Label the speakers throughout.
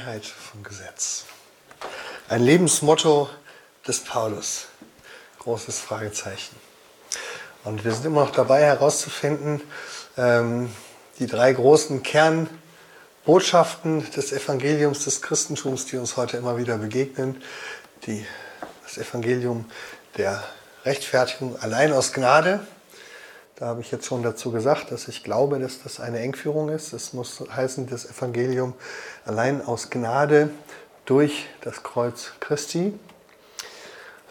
Speaker 1: Freiheit vom Gesetz. Ein Lebensmotto des Paulus. Großes Fragezeichen. Und wir sind immer noch dabei herauszufinden, ähm, die drei großen Kernbotschaften des Evangeliums des Christentums, die uns heute immer wieder begegnen. Die, das Evangelium der Rechtfertigung allein aus Gnade, da habe ich jetzt schon dazu gesagt, dass ich glaube, dass das eine Engführung ist. Es muss heißen, das Evangelium allein aus Gnade durch das Kreuz Christi.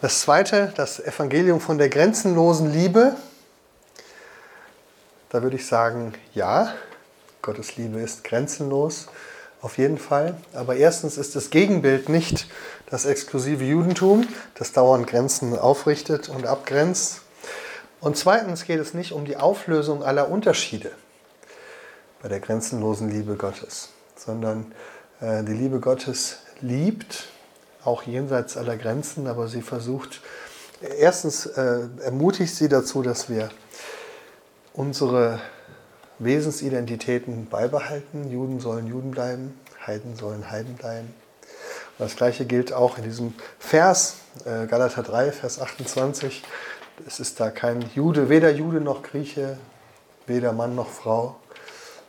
Speaker 1: Das zweite, das Evangelium von der grenzenlosen Liebe. Da würde ich sagen, ja, Gottes Liebe ist grenzenlos, auf jeden Fall. Aber erstens ist das Gegenbild nicht das exklusive Judentum, das dauernd Grenzen aufrichtet und abgrenzt, und zweitens geht es nicht um die Auflösung aller Unterschiede bei der grenzenlosen Liebe Gottes, sondern äh, die Liebe Gottes liebt, auch jenseits aller Grenzen, aber sie versucht, erstens äh, ermutigt sie dazu, dass wir unsere Wesensidentitäten beibehalten. Juden sollen Juden bleiben, Heiden sollen Heiden bleiben. Und das gleiche gilt auch in diesem Vers, äh, Galater 3, Vers 28 es ist da kein Jude, weder Jude noch Grieche, weder Mann noch Frau,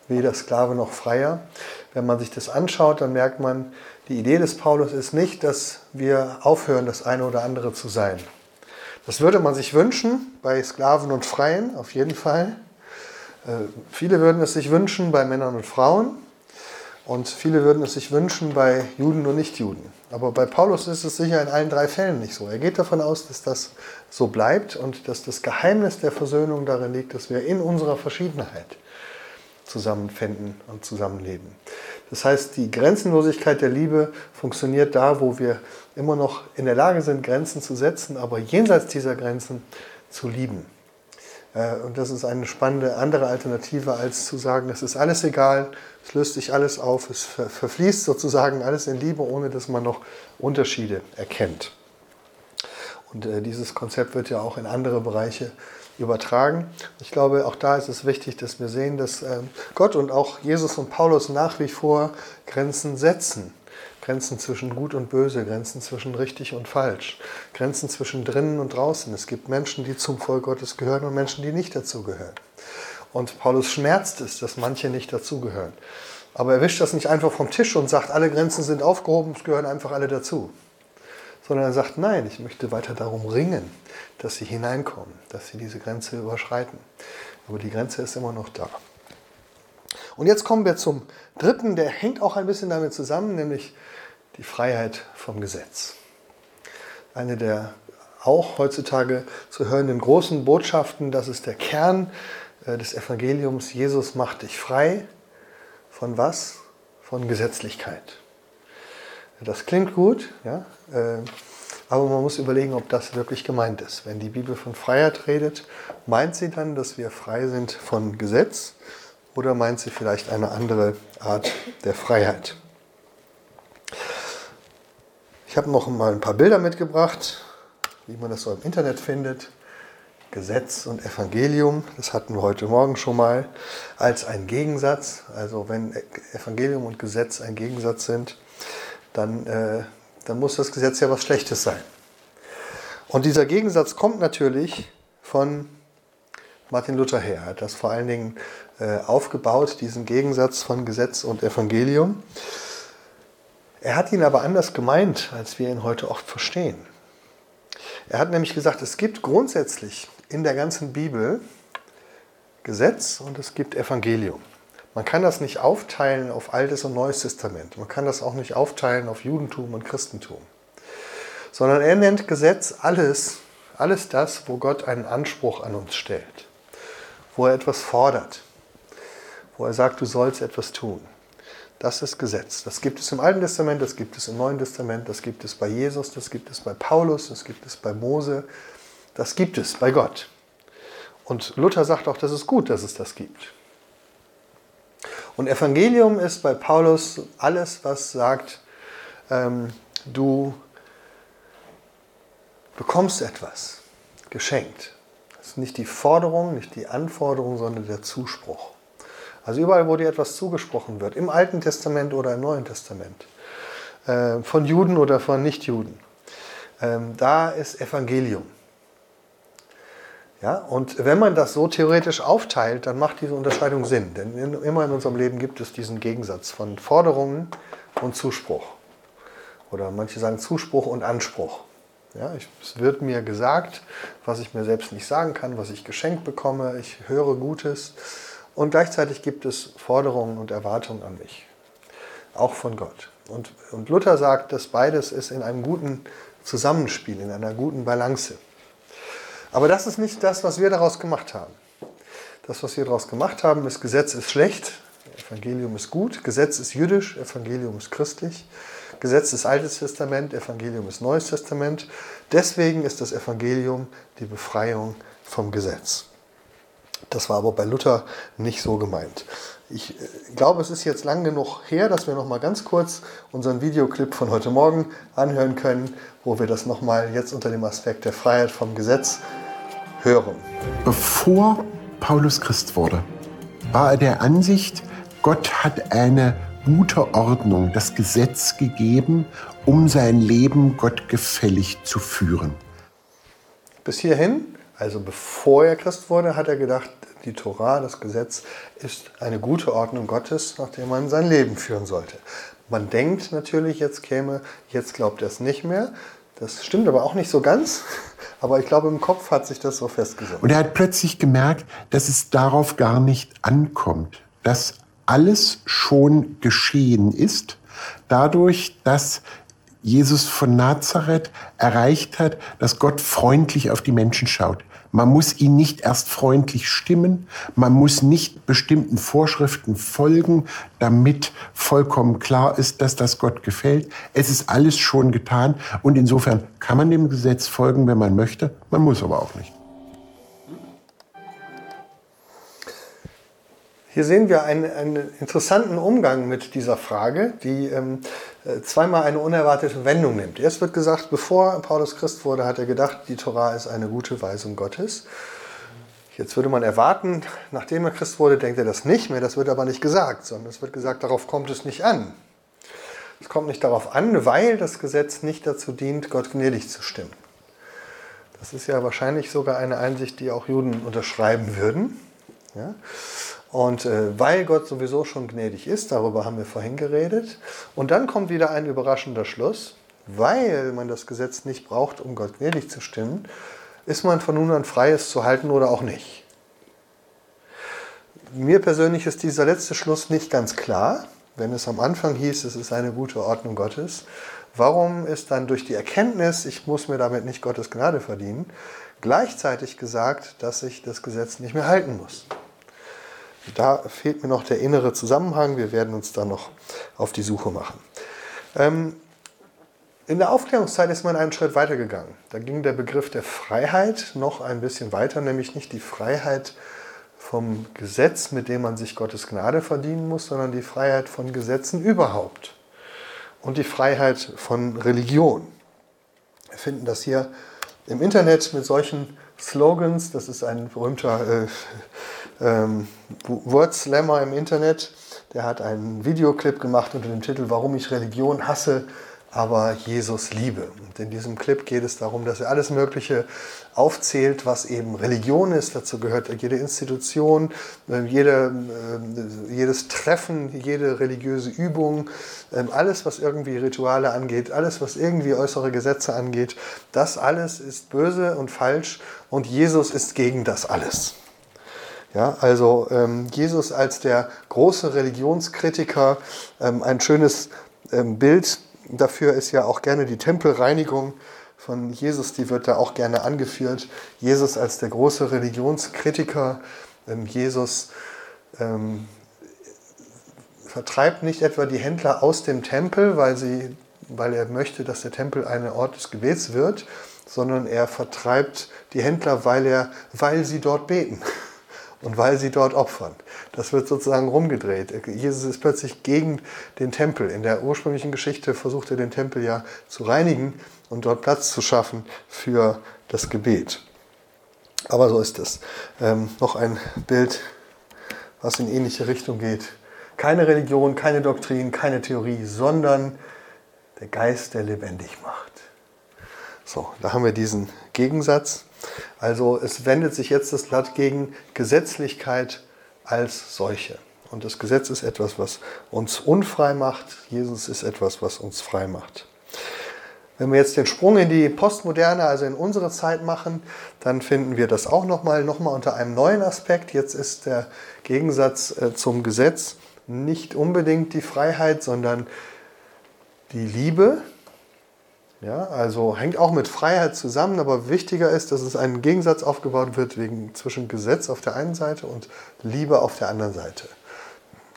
Speaker 1: weder Sklave noch Freier. Wenn man sich das anschaut, dann merkt man, die Idee des Paulus ist nicht, dass wir aufhören, das eine oder andere zu sein. Das würde man sich wünschen bei Sklaven und Freien, auf jeden Fall. Äh, viele würden es sich wünschen bei Männern und Frauen. Und viele würden es sich wünschen bei Juden und Nichtjuden. Aber bei Paulus ist es sicher in allen drei Fällen nicht so. Er geht davon aus, dass das so bleibt und dass das Geheimnis der Versöhnung darin liegt, dass wir in unserer Verschiedenheit zusammenfinden und zusammenleben. Das heißt, die Grenzenlosigkeit der Liebe funktioniert da, wo wir immer noch in der Lage sind, Grenzen zu setzen, aber jenseits dieser Grenzen zu lieben. Äh, und das ist eine spannende andere Alternative, als zu sagen, es ist alles egal, es löst sich alles auf, es verfließt sozusagen alles in Liebe, ohne dass man noch Unterschiede erkennt. Und äh, dieses Konzept wird ja auch in andere Bereiche übertragen. Ich glaube, auch da ist es wichtig, dass wir sehen, dass äh, Gott und auch Jesus und Paulus nach wie vor Grenzen setzen. Grenzen zwischen Gut und Böse, Grenzen zwischen richtig und falsch, Grenzen zwischen drinnen und draußen. Es gibt Menschen, die zum Volk Gottes gehören und Menschen, die nicht dazu gehören. Und Paulus schmerzt es, dass manche nicht dazugehören. Aber er wischt das nicht einfach vom Tisch und sagt, alle Grenzen sind aufgehoben, es gehören einfach alle dazu. Sondern er sagt, nein, ich möchte weiter darum ringen, dass sie hineinkommen, dass sie diese Grenze überschreiten. Aber die Grenze ist immer noch da. Und jetzt kommen wir zum dritten, der hängt auch ein bisschen damit zusammen, nämlich die Freiheit vom Gesetz. Eine der auch heutzutage zu hörenden großen Botschaften, das ist der Kern äh, des Evangeliums, Jesus macht dich frei. Von was? Von Gesetzlichkeit. Das klingt gut, ja, äh, aber man muss überlegen, ob das wirklich gemeint ist. Wenn die Bibel von Freiheit redet, meint sie dann, dass wir frei sind von Gesetz oder meint sie vielleicht eine andere Art der Freiheit? Ich habe noch mal ein paar Bilder mitgebracht, wie man das so im Internet findet. Gesetz und Evangelium, das hatten wir heute Morgen schon mal, als ein Gegensatz. Also wenn Evangelium und Gesetz ein Gegensatz sind, dann, äh, dann muss das Gesetz ja was Schlechtes sein. Und dieser Gegensatz kommt natürlich von Martin Luther her. Er hat das vor allen Dingen äh, aufgebaut, diesen Gegensatz von Gesetz und Evangelium. Er hat ihn aber anders gemeint, als wir ihn heute oft verstehen. Er hat nämlich gesagt, es gibt grundsätzlich in der ganzen Bibel Gesetz und es gibt Evangelium. Man kann das nicht aufteilen auf Altes und Neues Testament. Man kann das auch nicht aufteilen auf Judentum und Christentum. Sondern er nennt Gesetz alles, alles das, wo Gott einen Anspruch an uns stellt, wo er etwas fordert, wo er sagt, du sollst etwas tun. Das ist Gesetz. Das gibt es im Alten Testament, das gibt es im Neuen Testament, das gibt es bei Jesus, das gibt es bei Paulus, das gibt es bei Mose, das gibt es bei Gott. Und Luther sagt auch, das ist gut, dass es das gibt. Und Evangelium ist bei Paulus alles, was sagt, ähm, du bekommst etwas geschenkt. Das ist nicht die Forderung, nicht die Anforderung, sondern der Zuspruch. Also überall, wo dir etwas zugesprochen wird, im Alten Testament oder im Neuen Testament, äh, von Juden oder von Nichtjuden. Ähm, da ist Evangelium. Ja, und wenn man das so theoretisch aufteilt, dann macht diese Unterscheidung Sinn. Denn in, immer in unserem Leben gibt es diesen Gegensatz von Forderungen und Zuspruch. Oder manche sagen Zuspruch und Anspruch. Ja, ich, es wird mir gesagt, was ich mir selbst nicht sagen kann, was ich geschenkt bekomme. Ich höre Gutes. Und gleichzeitig gibt es Forderungen und Erwartungen an mich. Auch von Gott. Und, und Luther sagt, dass beides ist in einem guten Zusammenspiel, in einer guten Balance. Aber das ist nicht das, was wir daraus gemacht haben. Das, was wir daraus gemacht haben, ist, Gesetz ist schlecht, Evangelium ist gut, Gesetz ist jüdisch, Evangelium ist christlich, Gesetz ist Altes Testament, Evangelium ist Neues Testament. Deswegen ist das Evangelium die Befreiung vom Gesetz. Das war aber bei Luther nicht so gemeint. Ich äh, glaube, es ist jetzt lang genug her, dass wir noch mal ganz kurz unseren Videoclip von heute Morgen anhören können, wo wir das noch mal jetzt unter dem Aspekt der Freiheit vom Gesetz hören.
Speaker 2: Bevor Paulus Christ wurde, war er der Ansicht, Gott hat eine gute Ordnung, das Gesetz gegeben, um sein Leben gottgefällig zu führen.
Speaker 1: Bis hierhin, also bevor er Christ wurde, hat er gedacht, die Torah, das Gesetz, ist eine gute Ordnung Gottes, nach der man sein Leben führen sollte. Man denkt natürlich, jetzt käme, jetzt glaubt er es nicht mehr. Das stimmt aber auch nicht so ganz. Aber ich glaube, im Kopf hat sich das so festgesetzt.
Speaker 2: Und er hat plötzlich gemerkt, dass es darauf gar nicht ankommt, dass alles schon geschehen ist, dadurch, dass Jesus von Nazareth erreicht hat, dass Gott freundlich auf die Menschen schaut. Man muss ihn nicht erst freundlich stimmen, man muss nicht bestimmten Vorschriften folgen, damit vollkommen klar ist, dass das Gott gefällt. Es ist alles schon getan und insofern kann man dem Gesetz folgen, wenn man möchte, man muss aber auch nicht.
Speaker 1: Hier sehen wir einen, einen, interessanten Umgang mit dieser Frage, die ähm, äh, zweimal eine unerwartete Wendung nimmt. Erst wird gesagt, bevor Paulus Christ wurde, hat er gedacht, die Torah ist eine gute Weisung Gottes. Jetzt würde man erwarten, nachdem er Christ wurde, denkt er das nicht mehr. Das wird aber nicht gesagt, sondern es wird gesagt, darauf kommt es nicht an. Es kommt nicht darauf an, weil das Gesetz nicht dazu dient, Gott gnädig zu stimmen. Das ist ja wahrscheinlich sogar eine Einsicht, die auch Juden unterschreiben würden. Ja? Und äh, weil Gott sowieso schon gnädig ist, darüber haben wir vorhin geredet. Und dann kommt wieder ein überraschender Schluss. Weil man das Gesetz nicht braucht, um Gott gnädig zu stimmen, ist man von nun an frei, es zu halten oder auch nicht. Mir persönlich ist dieser letzte Schluss nicht ganz klar. Wenn es am Anfang hieß, es ist eine gute Ordnung Gottes, warum ist dann durch die Erkenntnis, ich muss mir damit nicht Gottes Gnade verdienen, gleichzeitig gesagt, dass ich das Gesetz nicht mehr halten muss? Da fehlt mir noch der innere Zusammenhang. Wir werden uns da noch auf die Suche machen. Ähm, in der Aufklärungszeit ist man einen Schritt weiter gegangen. Da ging der Begriff der Freiheit noch ein bisschen weiter, nämlich nicht die Freiheit vom Gesetz, mit dem man sich Gottes Gnade verdienen muss, sondern die Freiheit von Gesetzen überhaupt und die Freiheit von Religion. Wir finden das hier im Internet mit solchen Slogans. Das ist ein berühmter äh, ähm, Wordslammer im Internet. Der hat einen Videoclip gemacht unter dem Titel Warum ich Religion hasse, aber Jesus liebe. Und in diesem Clip geht es darum, dass er alles Mögliche aufzählt, was eben Religion ist. Dazu gehört jede Institution, äh, jede, äh, jedes Treffen, jede religiöse Übung, ähm, alles, was irgendwie Rituale angeht, alles, was irgendwie äußere Gesetze angeht. Das alles ist böse und falsch und Jesus ist gegen das alles. Ja, also ähm, Jesus als der große Religionskritiker, ähm, ein schönes ähm, Bild dafür ist ja auch gerne die Tempelreinigung von Jesus, die wird da auch gerne angeführt. Jesus als der große Religionskritiker, ähm, Jesus ähm, vertreibt nicht etwa die Händler aus dem Tempel, weil, sie, weil er möchte, dass der Tempel ein Ort des Gebets wird, sondern er vertreibt die Händler, weil, er, weil sie dort beten und weil sie dort opfern. Das wird sozusagen rumgedreht. Jesus ist plötzlich gegen den Tempel. In der ursprünglichen Geschichte versucht er den Tempel ja zu reinigen und dort Platz zu schaffen für das Gebet. Aber so ist es. Ähm, noch ein Bild, was in ähnliche Richtung geht. Keine Religion, keine Doktrin, keine Theorie, sondern der Geist, der lebendig macht. So, da haben wir diesen Gegensatz. Also es wendet sich jetzt das Blatt gegen Gesetzlichkeit als solche. Und das Gesetz ist etwas, was uns unfrei macht. Jesus ist etwas, was uns frei macht. Wenn wir jetzt den Sprung in die Postmoderne, also in unsere Zeit machen, dann finden wir das auch nochmal noch mal unter einem neuen Aspekt. Jetzt ist der Gegensatz äh, zum Gesetz nicht unbedingt die Freiheit, sondern die Liebe. Ja, also hängt auch mit Freiheit zusammen, aber wichtiger ist, dass es ein Gegensatz aufgebaut wird wegen, zwischen Gesetz auf der einen Seite und Liebe auf der anderen Seite.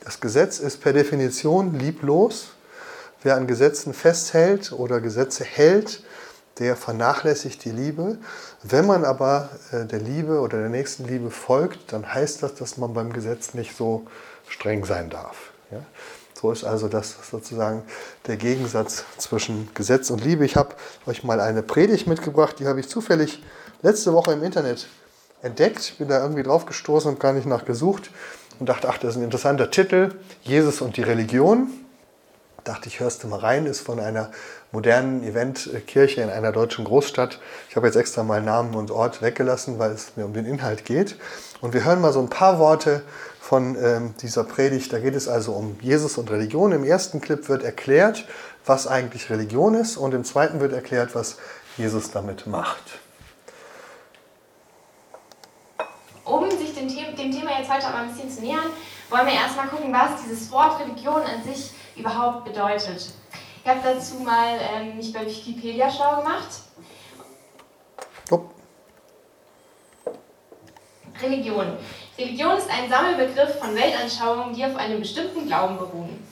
Speaker 1: Das Gesetz ist per Definition lieblos. Wer an Gesetzen festhält oder Gesetze hält, der vernachlässigt die Liebe. Wenn man aber äh, der Liebe oder der nächsten Liebe folgt, dann heißt das, dass man beim Gesetz nicht so streng sein darf. Ja? So ist also das sozusagen der Gegensatz zwischen Gesetz und Liebe. Ich habe euch mal eine Predigt mitgebracht, die habe ich zufällig letzte Woche im Internet entdeckt, bin da irgendwie drauf gestoßen und gar nicht nachgesucht und dachte, ach, das ist ein interessanter Titel, Jesus und die Religion. Dachte ich, hörst du mal rein, ist von einer modernen Eventkirche in einer deutschen Großstadt. Ich habe jetzt extra mal Namen und Ort weggelassen, weil es mir um den Inhalt geht. Und wir hören mal so ein paar Worte von ähm, dieser Predigt. Da geht es also um Jesus und Religion. Im ersten Clip wird erklärt, was eigentlich Religion ist und im zweiten wird erklärt, was Jesus damit macht.
Speaker 3: Um sich dem, dem Thema jetzt heute aber ein bisschen zu nähern, wollen wir erstmal gucken, was dieses Wort Religion an sich überhaupt bedeutet. Ich habe dazu mal ähm, mich bei Wikipedia schlau gemacht. Oh. Religion. Religion ist ein Sammelbegriff von Weltanschauungen, die auf einem bestimmten Glauben beruhen.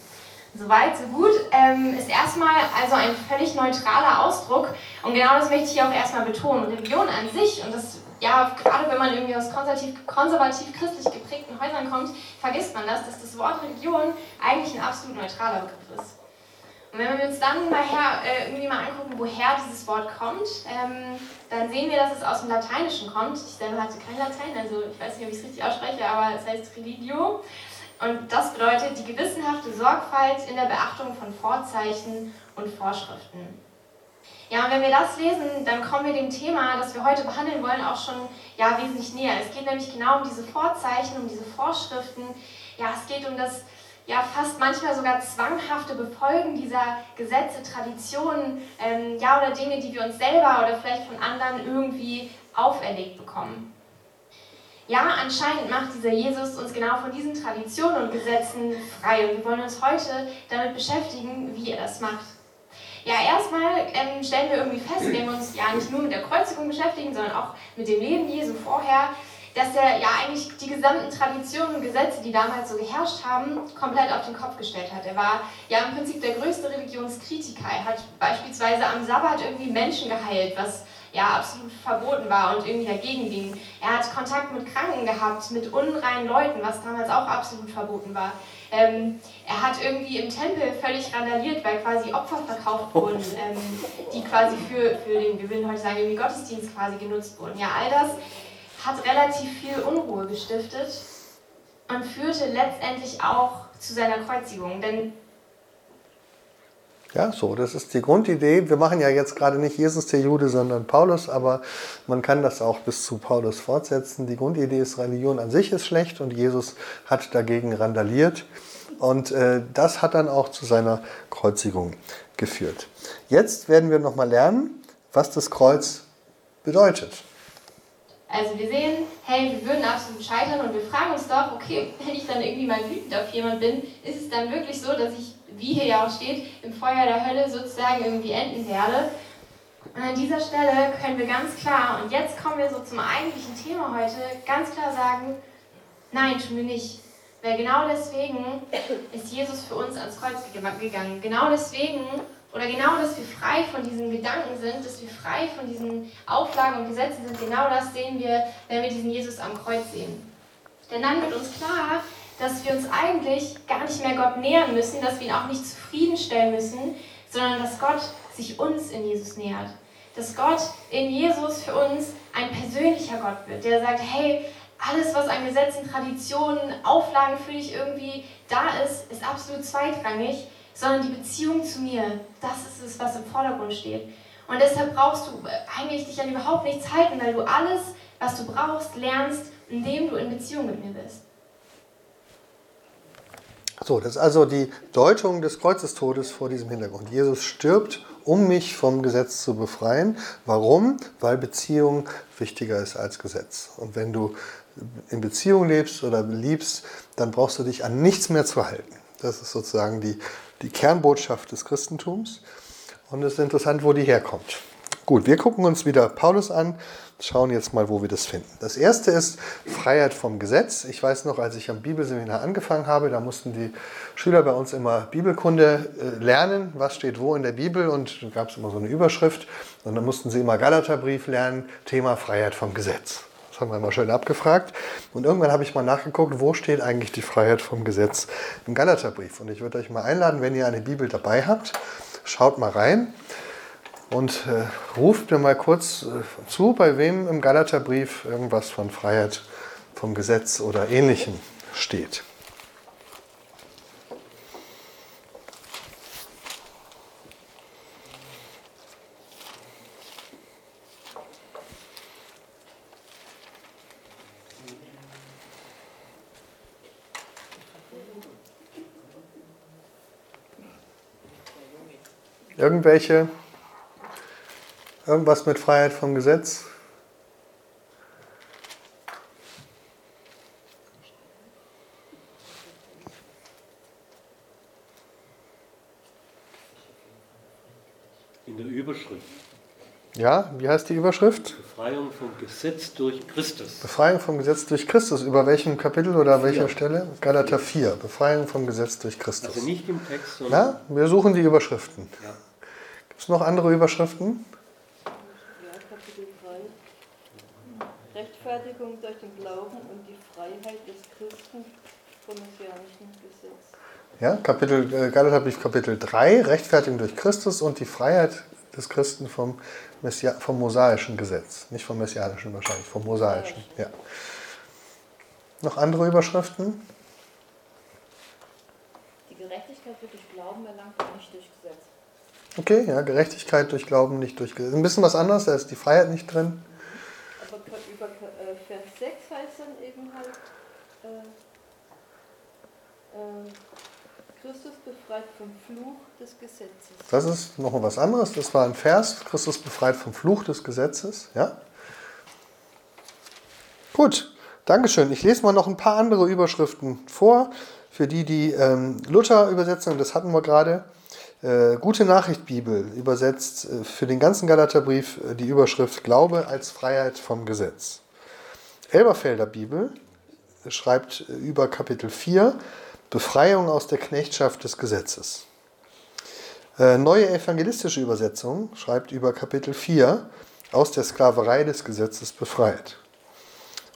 Speaker 3: Soweit, so gut. Ähm, ist erstmal also ein völlig neutraler Ausdruck und genau das möchte ich auch erstmal betonen. Religion an sich und das ja, gerade wenn man irgendwie aus konservativ, konservativ christlich geprägten Häusern kommt, vergisst man das, dass das Wort Religion eigentlich ein absolut neutraler Begriff ist. Und wenn wir uns dann mal, her, äh, mal angucken, woher dieses Wort kommt, ähm, dann sehen wir, dass es aus dem Lateinischen kommt. Ich selber hatte kein Latein, also ich weiß nicht, ob ich es richtig ausspreche, aber es heißt Religio. Und das bedeutet die gewissenhafte Sorgfalt in der Beachtung von Vorzeichen und Vorschriften. Ja, und wenn wir das lesen, dann kommen wir dem Thema, das wir heute behandeln wollen, auch schon ja, wesentlich näher. Es geht nämlich genau um diese Vorzeichen, um diese Vorschriften. Ja, es geht um das ja, fast manchmal sogar zwanghafte Befolgen dieser Gesetze, Traditionen, ähm, ja, oder Dinge, die wir uns selber oder vielleicht von anderen irgendwie auferlegt bekommen. Ja, anscheinend macht dieser Jesus uns genau von diesen Traditionen und Gesetzen frei und wir wollen uns heute damit beschäftigen, wie er das macht. Ja, erstmal ähm, stellen wir irgendwie fest, wenn wir uns ja nicht nur mit der Kreuzigung beschäftigen, sondern auch mit dem Leben Jesu vorher, dass er ja eigentlich die gesamten Traditionen und Gesetze, die damals so geherrscht haben, komplett auf den Kopf gestellt hat. Er war ja im Prinzip der größte Religionskritiker. Er hat beispielsweise am Sabbat irgendwie Menschen geheilt, was ja absolut verboten war und irgendwie dagegen ging. Er hat Kontakt mit Kranken gehabt, mit unreinen Leuten, was damals auch absolut verboten war. Ähm, er hat irgendwie im Tempel völlig randaliert, weil quasi Opfer verkauft wurden, ähm, die quasi für, für den, wir würden heute sagen, irgendwie Gottesdienst quasi genutzt wurden. Ja, all das hat relativ viel Unruhe gestiftet und führte letztendlich auch zu seiner Kreuzigung. Denn
Speaker 1: ja, so, das ist die Grundidee. Wir machen ja jetzt gerade nicht Jesus der Jude, sondern Paulus, aber man kann das auch bis zu Paulus fortsetzen. Die Grundidee ist, Religion an sich ist schlecht und Jesus hat dagegen randaliert. Und äh, das hat dann auch zu seiner Kreuzigung geführt. Jetzt werden wir nochmal lernen, was das Kreuz bedeutet.
Speaker 3: Also wir sehen, hey, wir würden absolut scheitern und wir fragen uns doch, okay, wenn ich dann irgendwie mal wütend auf jemand bin, ist es dann wirklich so, dass ich wie hier ja auch steht, im Feuer der Hölle sozusagen irgendwie enden werde. Und an dieser Stelle können wir ganz klar, und jetzt kommen wir so zum eigentlichen Thema heute, ganz klar sagen, nein, tun wir nicht. Weil genau deswegen ist Jesus für uns ans Kreuz gegangen. Genau deswegen, oder genau, dass wir frei von diesen Gedanken sind, dass wir frei von diesen Auflagen und Gesetzen sind, genau das sehen wir, wenn wir diesen Jesus am Kreuz sehen. Denn dann wird uns klar, dass wir uns eigentlich gar nicht mehr Gott nähern müssen, dass wir ihn auch nicht zufriedenstellen müssen, sondern dass Gott sich uns in Jesus nähert. Dass Gott in Jesus für uns ein persönlicher Gott wird, der sagt, hey, alles, was an Gesetzen, Traditionen, Auflagen für dich irgendwie da ist, ist absolut zweitrangig, sondern die Beziehung zu mir. Das ist es, was im Vordergrund steht. Und deshalb brauchst du eigentlich dich an überhaupt nichts halten, weil du alles, was du brauchst, lernst, indem du in Beziehung mit mir bist.
Speaker 1: So, das ist also die Deutung des Kreuzestodes vor diesem Hintergrund. Jesus stirbt, um mich vom Gesetz zu befreien. Warum? Weil Beziehung wichtiger ist als Gesetz. Und wenn du in Beziehung lebst oder liebst, dann brauchst du dich an nichts mehr zu halten. Das ist sozusagen die, die Kernbotschaft des Christentums. Und es ist interessant, wo die herkommt. Gut, wir gucken uns wieder Paulus an, schauen jetzt mal, wo wir das finden. Das erste ist Freiheit vom Gesetz. Ich weiß noch, als ich am Bibelseminar angefangen habe, da mussten die Schüler bei uns immer Bibelkunde äh, lernen, was steht wo in der Bibel und da gab es immer so eine Überschrift und dann mussten sie immer Galaterbrief lernen, Thema Freiheit vom Gesetz. Das haben wir immer schön abgefragt. Und irgendwann habe ich mal nachgeguckt, wo steht eigentlich die Freiheit vom Gesetz im Galaterbrief. Und ich würde euch mal einladen, wenn ihr eine Bibel dabei habt, schaut mal rein und äh, ruft mir mal kurz äh, zu, bei wem im Galaterbrief irgendwas von Freiheit vom Gesetz oder Ähnlichem steht. Irgendwelche Irgendwas mit Freiheit vom Gesetz?
Speaker 4: In der Überschrift.
Speaker 1: Ja, wie heißt die Überschrift?
Speaker 4: Befreiung vom Gesetz durch Christus.
Speaker 1: Befreiung vom Gesetz durch Christus. Über welchem Kapitel oder welcher Stelle? Galater 4. Befreiung vom Gesetz durch Christus.
Speaker 4: Also nicht im Text, sondern.
Speaker 1: Ja, wir suchen die Überschriften.
Speaker 4: Ja.
Speaker 1: Gibt es noch andere Überschriften?
Speaker 5: Rechtfertigung durch den Glauben und die Freiheit des Christen vom messianischen Gesetz.
Speaker 1: Ja, Kapitel, äh, Galaterbrief Kapitel 3, Rechtfertigung durch Christus und die Freiheit des Christen vom, Messia, vom mosaischen Gesetz. Nicht vom messianischen wahrscheinlich, vom mosaischen. Ja. Noch andere Überschriften?
Speaker 5: Die Gerechtigkeit wird durch Glauben erlangt und nicht durch Gesetz.
Speaker 1: Okay, ja, Gerechtigkeit durch Glauben, nicht durch Gesetz. Ein bisschen was anderes, da ist die Freiheit nicht drin.
Speaker 5: Aber über äh, Vers 6 heißt dann eben halt, äh, äh, Christus befreit vom Fluch des Gesetzes.
Speaker 1: Das ist noch was anderes. Das war ein Vers. Christus befreit vom Fluch des Gesetzes. Ja? Gut, Dankeschön. Ich lese mal noch ein paar andere Überschriften vor. Für die, die ähm, Luther-Übersetzung, das hatten wir gerade. Äh, Gute Nachricht Bibel übersetzt äh, für den ganzen Galaterbrief äh, die Überschrift Glaube als Freiheit vom Gesetz. Elberfelder Bibel schreibt über Kapitel 4 Befreiung aus der Knechtschaft des Gesetzes. Neue evangelistische Übersetzung schreibt über Kapitel 4 aus der Sklaverei des Gesetzes befreit.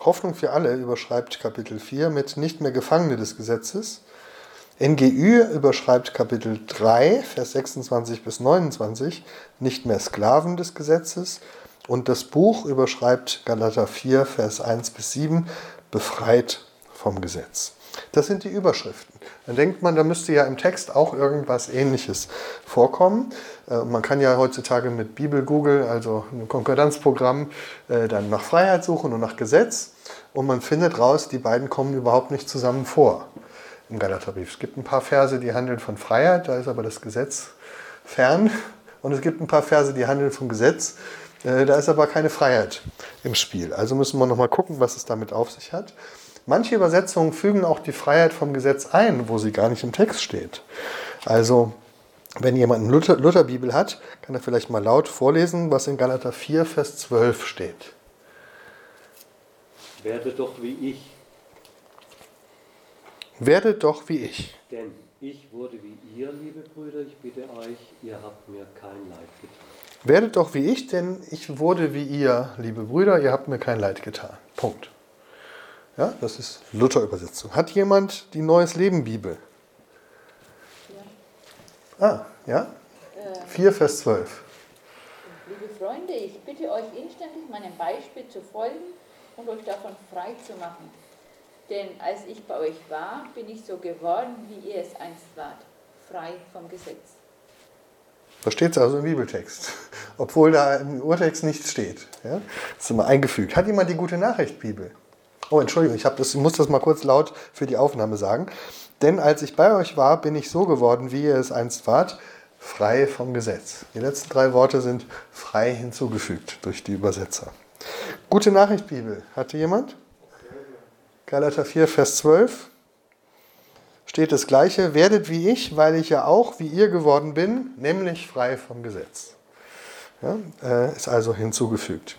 Speaker 1: Hoffnung für alle überschreibt Kapitel 4 mit nicht mehr Gefangene des Gesetzes. NGÜ überschreibt Kapitel 3, Vers 26 bis 29 nicht mehr Sklaven des Gesetzes. Und das Buch überschreibt Galater 4, Vers 1 bis 7 befreit vom Gesetz. Das sind die Überschriften. Dann denkt man, da müsste ja im Text auch irgendwas Ähnliches vorkommen. Äh, man kann ja heutzutage mit Bibel Google, also ein Konkordanzprogramm, äh, dann nach Freiheit suchen und nach Gesetz. Und man findet raus, die beiden kommen überhaupt nicht zusammen vor im Galaterbrief. Es gibt ein paar Verse, die handeln von Freiheit, da ist aber das Gesetz fern. Und es gibt ein paar Verse, die handeln vom Gesetz, äh, da ist aber keine Freiheit im Spiel. Also müssen wir nochmal gucken, was es damit auf sich hat. Manche Übersetzungen fügen auch die Freiheit vom Gesetz ein, wo sie gar nicht im Text steht. Also, wenn jemand eine Luther, Lutherbibel hat, kann er vielleicht mal laut vorlesen, was in Galater 4, Vers 12 steht.
Speaker 4: Werde doch wie ich,
Speaker 1: Werdet doch wie ich.
Speaker 4: denn ich wurde wie ihr, liebe Brüder, ich bitte euch, ihr habt mir kein Leid getan.
Speaker 1: Werdet doch wie ich, denn ich wurde wie ihr, liebe Brüder, ihr habt mir kein Leid getan. Punkt. Ja, das ist Luther-Übersetzung. Hat jemand die Neues Leben Bibel? Ah, ja? 4, Vers 12.
Speaker 6: Liebe Freunde, ich bitte euch inständig meinem Beispiel zu folgen und euch davon frei zu machen. Denn als ich bei euch war, bin ich so geworden, wie ihr es einst wart. frei vom Gesetz.
Speaker 1: Da steht es also im Bibeltext, obwohl da im Urtext nichts steht. Ja? Das ist immer eingefügt. Hat jemand die gute Nachricht, Bibel? Oh, Entschuldigung, ich, das, ich muss das mal kurz laut für die Aufnahme sagen. Denn als ich bei euch war, bin ich so geworden, wie ihr es einst wart, frei vom Gesetz. Die letzten drei Worte sind frei hinzugefügt durch die Übersetzer. Gute Nachricht, Bibel. Hatte jemand? Galater 4, Vers 12 steht das Gleiche. Werdet wie ich, weil ich ja auch wie ihr geworden bin, nämlich frei vom Gesetz. Ja, äh, ist also hinzugefügt.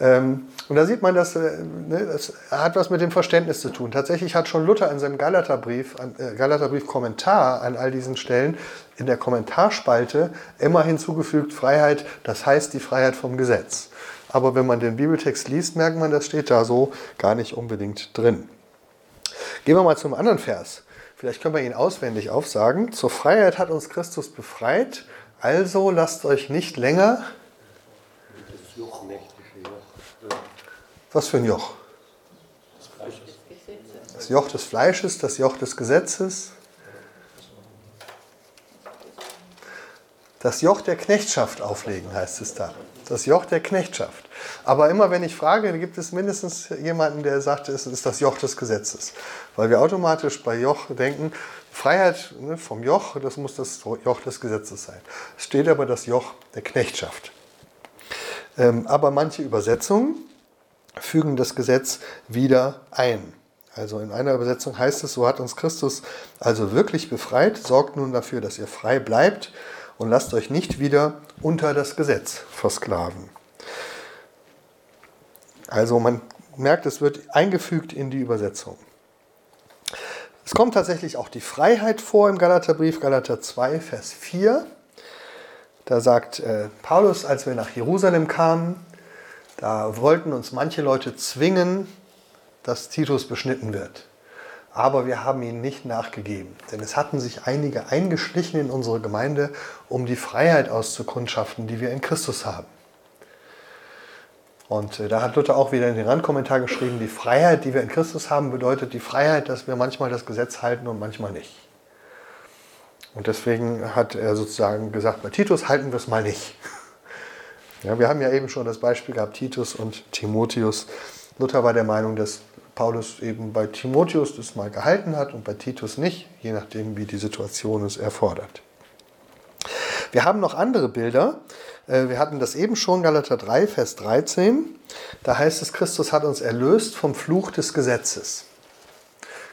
Speaker 1: Ähm, und da sieht man, dass, äh, ne, das hat was mit dem Verständnis zu tun. Tatsächlich hat schon Luther in seinem Galaterbrief, äh, Galaterbrief Kommentar an all diesen Stellen in der Kommentarspalte immer hinzugefügt Freiheit, das heißt die Freiheit vom Gesetz. Aber wenn man den Bibeltext liest, merkt man, das steht da so gar nicht unbedingt drin. Gehen wir mal zum anderen Vers. Vielleicht können wir ihn auswendig aufsagen. Zur Freiheit hat uns Christus befreit, also lasst euch nicht länger.
Speaker 4: Das jochnächtige Joch.
Speaker 1: Was für ein Joch?
Speaker 4: Das
Speaker 1: Joch des Fleisches, das Joch des Gesetzes. Das Joch der Knechtschaft auflegen, heißt es da. Das Joch der Knechtschaft. Aber immer wenn ich frage, gibt es mindestens jemanden, der sagt, es ist das Joch des Gesetzes. Weil wir automatisch bei Joch denken, Freiheit ne, vom Joch, das muss das Joch des Gesetzes sein. Es steht aber das Joch der Knechtschaft. Ähm, aber manche Übersetzungen fügen das Gesetz wieder ein. Also in einer Übersetzung heißt es, so hat uns Christus also wirklich befreit, sorgt nun dafür, dass ihr frei bleibt und lasst euch nicht wieder unter das Gesetz versklaven. Also man merkt, es wird eingefügt in die Übersetzung. Es kommt tatsächlich auch die Freiheit vor im Galaterbrief, Galater 2, Vers 4. Da sagt äh, Paulus, als wir nach Jerusalem kamen, da wollten uns manche Leute zwingen, dass Titus beschnitten wird. Aber wir haben ihnen nicht nachgegeben, denn es hatten sich einige eingeschlichen in unsere Gemeinde, um die Freiheit auszukundschaften, die wir in Christus haben. Und äh, da hat Luther auch wieder in den Randkommentar geschrieben, die Freiheit, die wir in Christus haben, bedeutet die Freiheit, dass wir manchmal das Gesetz halten und manchmal nicht. Und deswegen hat er sozusagen gesagt, bei Titus halten wir es mal nicht. Ja, wir haben ja eben schon das Beispiel gehabt, Titus und Timotheus. Luther war der Meinung, dass Paulus eben bei Timotheus das mal gehalten hat und bei Titus nicht, je nachdem, wie die Situation es erfordert. Wir haben noch andere Bilder. Äh, wir hatten das eben schon, Galater 3, Vers 13. Da heißt es, Christus hat uns erlöst vom Fluch des Gesetzes.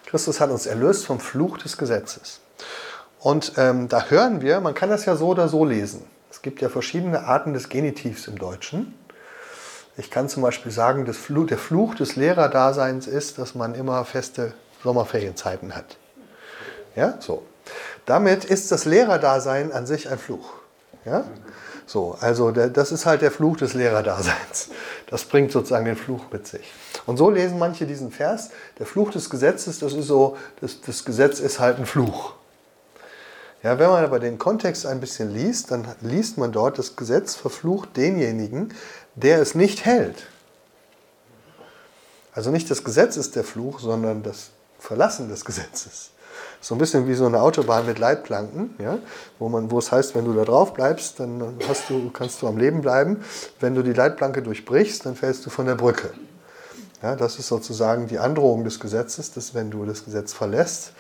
Speaker 1: Christus hat uns erlöst vom Fluch des Gesetzes. Und ähm, da hören wir, man kann das ja so oder so lesen. Es gibt ja verschiedene Arten des Genitivs im Deutschen. Ich kann zum Beispiel sagen, Fluch, der Fluch des Lehrerdaseins ist, dass man immer feste Sommerferienzeiten hat. Ja, so. Damit ist das Lehrerdasein an sich ein Fluch. Ja? So, also das ist halt der Fluch des Lehrerdaseins. Das bringt sozusagen den Fluch mit sich. Und so lesen manche diesen Vers. Der Fluch des Gesetzes, das ist so, das, das Gesetz ist halt ein Fluch. Ja, wenn man aber den Kontext ein bisschen liest, dann liest man dort, das Gesetz verflucht denjenigen, der es nicht hält. Also nicht das Gesetz ist der Fluch, sondern das Verlassen des Gesetzes. So ein bisschen wie so eine Autobahn mit Leitplanken, ja, wo, man, wo es heißt, wenn du da drauf bleibst, dann hast du, kannst du am Leben bleiben. Wenn du die Leitplanke durchbrichst, dann fällst du von der Brücke. Ja, das ist sozusagen die Androhung des Gesetzes, dass wenn du das Gesetz verlässt,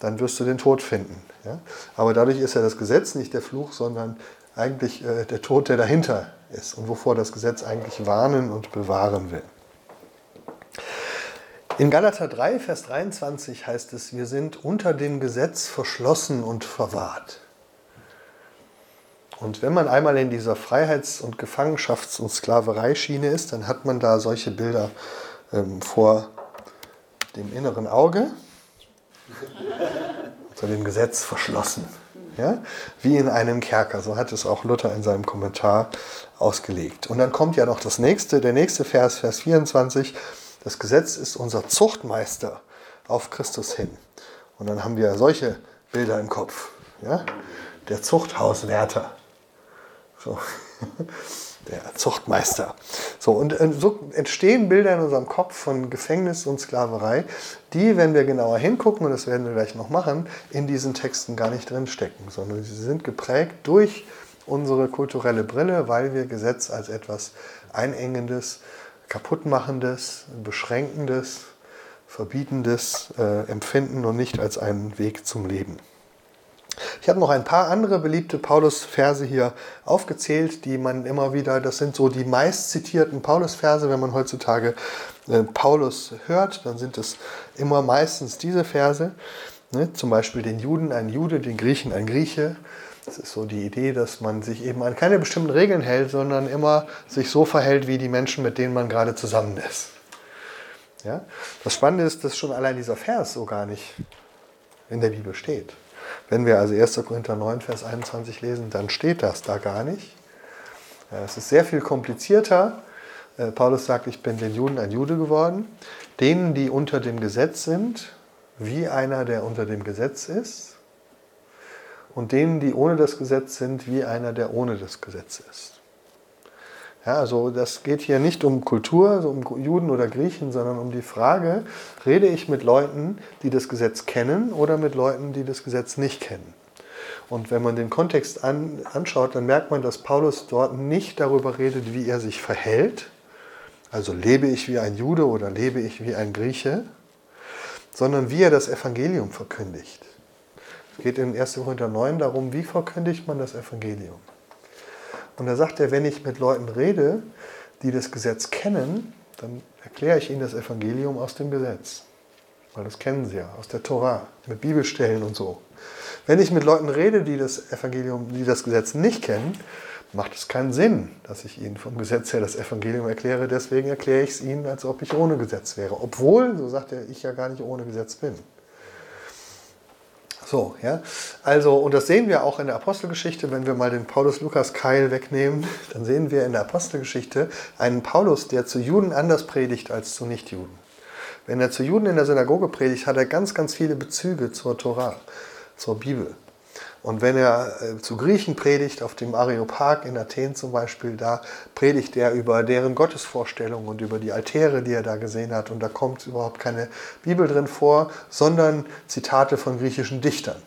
Speaker 1: dann wirst du den Tod finden. Ja? Aber dadurch ist ja das Gesetz nicht der Fluch, sondern eigentlich äh, der Tod, der dahinter ist und wovor das Gesetz eigentlich warnen und bewahren will. In Galater 3, Vers 23 heißt es, wir sind unter dem Gesetz verschlossen und verwahrt. Und wenn man einmal in dieser Freiheits- und Gefangenschafts- und Sklavereischiene ist, dann hat man da solche Bilder ähm, vor dem inneren Auge unter dem Gesetz verschlossen. Ja? Wie in einem Kerker. So hat es auch Luther in seinem Kommentar ausgelegt. Und dann kommt ja noch das nächste, der nächste Vers, Vers 24. Das Gesetz ist unser Zuchtmeister auf Christus hin. Und dann haben wir solche Bilder im Kopf. Ja? Der Zuchthauswärter. So. der Zuchtmeister. So, und äh, so entstehen Bilder in unserem Kopf von Gefängnis und Sklaverei, die, wenn wir genauer hingucken, und das werden wir gleich noch machen, in diesen Texten gar nicht drinstecken, sondern sie sind geprägt durch unsere kulturelle Brille, weil wir Gesetz als etwas Einengendes, Kaputtmachendes, Beschränkendes, Verbietendes äh, empfinden und nicht als einen Weg zum Leben. Ich habe noch ein paar andere beliebte Paulus-Verse hier aufgezählt, die man immer wieder, das sind so die meist zitierten Paulus-Verse. Wenn man heutzutage äh, Paulus hört, dann sind es immer meistens diese Verse. Ne? Zum Beispiel den Juden ein Jude, den Griechen ein Grieche. Das ist so die Idee, dass man sich eben an keine bestimmten Regeln hält, sondern immer sich so verhält wie die Menschen, mit denen man gerade zusammen ist. Ja? Das Spannende ist, dass schon allein dieser Vers so gar nicht in der Bibel steht. Wenn wir also 1. Korinther 9, Vers 21 lesen, dann steht das da gar nicht. Es ist sehr viel komplizierter. Äh, Paulus sagt, ich bin den Juden ein Jude geworden. Denen, die unter dem Gesetz sind, wie einer, der unter dem Gesetz ist. Und denen, die ohne das Gesetz sind, wie einer, der ohne das Gesetz ist. Ja, also das geht hier nicht um Kultur, also um Juden oder Griechen, sondern um die Frage, rede ich mit Leuten, die das Gesetz kennen oder mit Leuten, die das Gesetz nicht kennen. Und wenn man den Kontext an, anschaut, dann merkt man, dass Paulus dort nicht darüber redet, wie er sich verhält, also lebe ich wie ein Jude oder lebe ich wie ein Grieche, sondern wie er das Evangelium verkündigt. Es geht in 1. Korinther 9 darum, wie verkündigt man das Evangelium. Und da sagt er, wenn ich mit Leuten rede, die das Gesetz kennen, dann erkläre ich ihnen das Evangelium aus dem Gesetz. Weil das kennen sie ja, aus der Tora, mit Bibelstellen und so. Wenn ich mit Leuten rede, die das Evangelium, die das Gesetz nicht kennen, macht es keinen Sinn, dass ich ihnen vom Gesetz her das Evangelium erkläre. Deswegen erkläre ich es ihnen, als ob ich ohne Gesetz wäre. Obwohl, so sagt er, ich ja gar nicht ohne Gesetz bin. So, ja. Also, und das sehen wir auch in der Apostelgeschichte, wenn wir mal den Paulus-Lukas-Keil wegnehmen, dann sehen wir in der Apostelgeschichte einen Paulus, der zu Juden anders predigt als zu Nichtjuden. Wenn er zu Juden in der Synagoge predigt, hat er ganz, ganz viele Bezüge zur Tora, zur Bibel. Und wenn er äh, zu Griechen predigt, auf dem Areopag in Athen zum Beispiel, da predigt er über deren Gottesvorstellung und über die Altäre, die er da gesehen hat. Und da kommt überhaupt keine Bibel drin vor, sondern Zitate von griechischen Dichtern.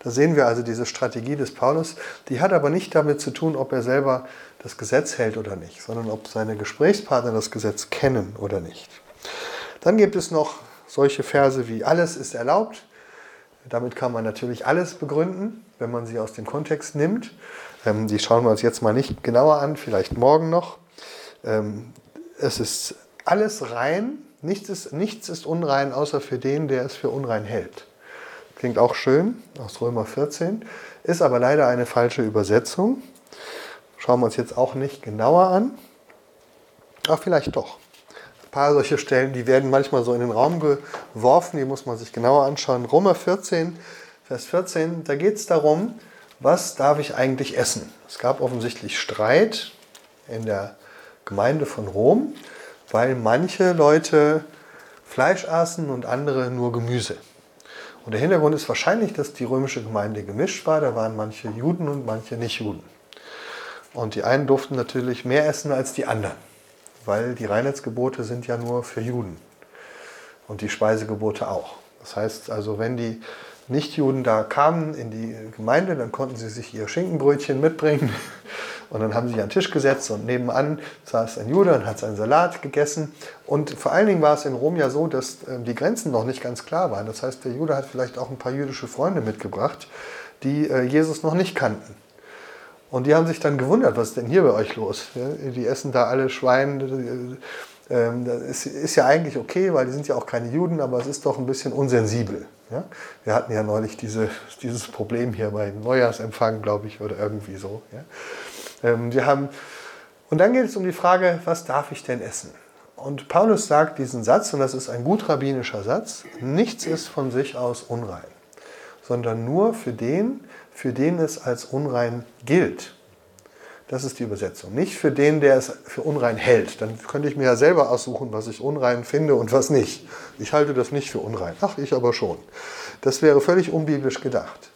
Speaker 1: Da sehen wir also diese Strategie des Paulus. Die hat aber nicht damit zu tun, ob er selber das Gesetz hält oder nicht, sondern ob seine Gesprächspartner das Gesetz kennen oder nicht. Dann gibt es noch solche Verse wie alles ist erlaubt, damit kann man natürlich alles begründen, wenn man sie aus dem Kontext nimmt. Ähm, die schauen wir uns jetzt mal nicht genauer an, vielleicht morgen noch. Ähm, es ist alles rein, nichts ist, nichts ist unrein, außer für den, der es für unrein hält. Klingt auch schön aus Römer 14, ist aber leider eine falsche Übersetzung. Schauen wir uns jetzt auch nicht genauer an. Ach, vielleicht doch paar solche Stellen, die werden manchmal so in den Raum geworfen, die muss man sich genauer anschauen. Römer 14, Vers 14, da geht es darum, was darf ich eigentlich essen? Es gab offensichtlich Streit in der Gemeinde von Rom, weil manche Leute Fleisch aßen und andere nur Gemüse. Und der Hintergrund ist wahrscheinlich, dass die römische Gemeinde gemischt war. Da waren manche Juden und manche Nicht-Juden. Und die einen durften natürlich mehr essen als die anderen weil die Reinheitsgebote sind ja nur für Juden und die Speisegebote auch. Das heißt also, wenn die Nichtjuden da kamen in die Gemeinde, dann konnten sie sich ihr Schinkenbrötchen mitbringen und dann haben sie sich an den Tisch gesetzt und nebenan saß ein Jude und hat seinen Salat gegessen. Und vor allen Dingen war es in Rom ja so, dass ähm, die Grenzen noch nicht ganz klar waren. Das heißt, der Jude hat vielleicht auch ein paar jüdische Freunde mitgebracht, die äh, Jesus noch nicht kannten. Und die haben sich dann gewundert, was ist denn hier bei euch los? die essen da alle Schwein. Ähm, das ist ja eigentlich okay, weil die sind ja auch keine Juden, aber es ist doch ein bisschen unsensibel. Wir hatten ja neulich diese, dieses Problem hier bei Neujahrsempfang, glaube ich, oder irgendwie so. Ähm, wir haben, und dann geht es um die Frage, was darf ich denn essen? Und Paulus sagt diesen Satz, und das ist ein gut rabbinischer Satz, nichts ist von sich aus unrein, sondern nur für den, für den es als unrein gilt. Das ist die Übersetzung. Nicht für den, der es für unrein hält. Dann könnte ich mir ja selber aussuchen, was ich unrein finde und was nicht. Ich halte das nicht für unrein. Ach, ich aber schon. Das wäre völlig unbiblisch gedacht.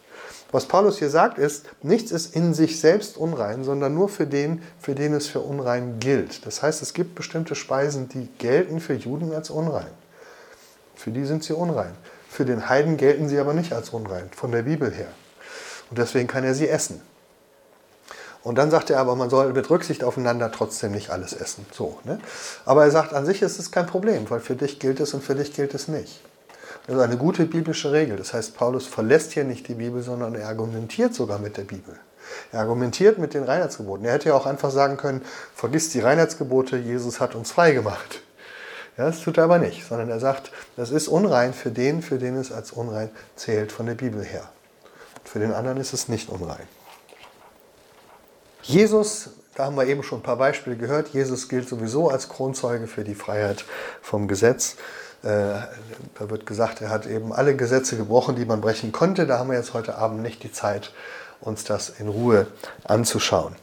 Speaker 1: Was Paulus hier sagt ist, nichts ist in sich selbst unrein, sondern nur für den, für den es für unrein gilt. Das heißt, es gibt bestimmte Speisen, die gelten für Juden als unrein. Für die sind sie unrein. Für den Heiden gelten sie aber nicht als unrein, von der Bibel her. Und deswegen kann er sie essen. Und dann sagt er aber, man soll mit Rücksicht aufeinander trotzdem nicht alles essen. So, ne? Aber er sagt, an sich ist es kein Problem, weil für dich gilt es und für dich gilt es nicht. Das ist eine gute biblische Regel. Das heißt, Paulus verlässt hier nicht die Bibel, sondern er argumentiert sogar mit der Bibel. Er argumentiert mit den Reinheitsgeboten. Er hätte ja auch einfach sagen können, vergiss die Reinheitsgebote, Jesus hat uns frei gemacht. Ja, das tut er aber nicht, sondern er sagt, das ist unrein für den, für den es als unrein zählt von der Bibel her. Für den anderen ist es nicht unrein. Jesus, da haben wir eben schon ein paar Beispiele gehört, Jesus gilt sowieso als Kronzeuge für die Freiheit vom Gesetz. Äh, da wird gesagt, er hat eben alle Gesetze gebrochen, die man brechen konnte. Da haben wir jetzt heute Abend nicht die Zeit, uns das in Ruhe anzuschauen.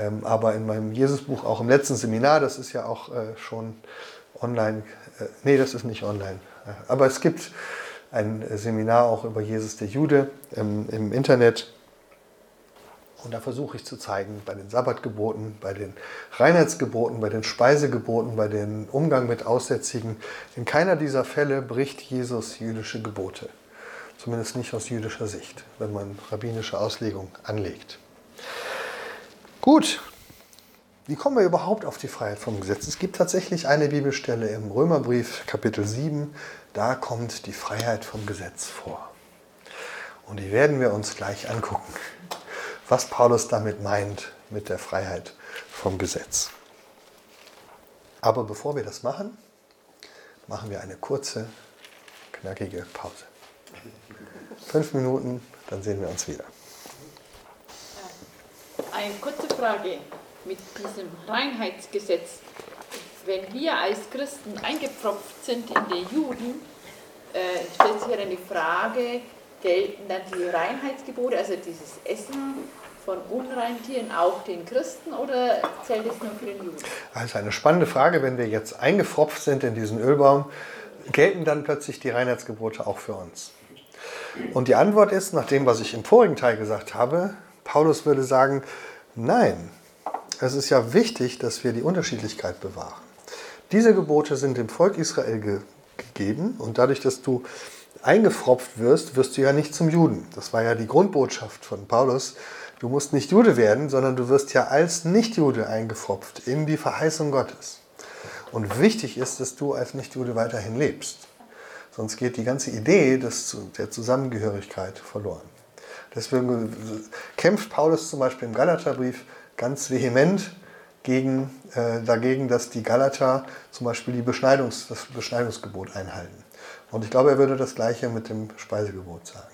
Speaker 1: Ähm, aber in meinem Jesusbuch, auch im letzten Seminar, das ist ja auch äh, schon online, äh, nee, das ist nicht online, aber es gibt ein Seminar auch über Jesus der Jude im, im Internet. Und da versuche ich zu zeigen, bei den Sabbatgeboten, bei den Reinheitsgeboten, bei den Speisegeboten, bei dem Umgang mit Aussätzigen, in keiner dieser Fälle bricht Jesus jüdische Gebote. Zumindest nicht aus jüdischer Sicht, wenn man rabbinische Auslegung anlegt. Gut, wie kommen wir überhaupt auf die Freiheit vom Gesetz? Es gibt tatsächlich eine Bibelstelle im Römerbrief, Kapitel 7, da kommt die Freiheit vom Gesetz vor. Und die werden wir uns gleich angucken, was Paulus damit meint mit der Freiheit vom Gesetz. Aber bevor wir das machen, machen wir eine kurze, knackige Pause. Fünf Minuten, dann sehen wir uns wieder.
Speaker 6: Eine kurze Frage mit diesem Reinheitsgesetz. Wenn wir als Christen eingepfropft sind in die Juden, äh, stellt sich ja dann die Frage, gelten dann die Reinheitsgebote, also dieses Essen von unreinen Tieren auch den Christen oder zählt es nur für den Juden?
Speaker 1: Also eine spannende Frage, wenn wir jetzt eingefropft sind in diesen Ölbaum, gelten dann plötzlich die Reinheitsgebote auch für uns? Und die Antwort ist, nach dem, was ich im vorigen Teil gesagt habe, Paulus würde sagen, nein, es ist ja wichtig, dass wir die Unterschiedlichkeit bewahren. Diese Gebote sind dem Volk Israel ge gegeben und dadurch, dass du eingefropft wirst, wirst du ja nicht zum Juden. Das war ja die Grundbotschaft von Paulus. Du musst nicht Jude werden, sondern du wirst ja als Nichtjude eingefropft in die Verheißung Gottes. Und wichtig ist, dass du als Nichtjude weiterhin lebst. Sonst geht die ganze Idee des, der Zusammengehörigkeit verloren. Deswegen kämpft Paulus zum Beispiel im Galaterbrief ganz vehement gegen, äh, dagegen, dass die Galater zum Beispiel die Beschneidungs, das Beschneidungsgebot einhalten. Und ich glaube, er würde das Gleiche mit dem Speisegebot sagen.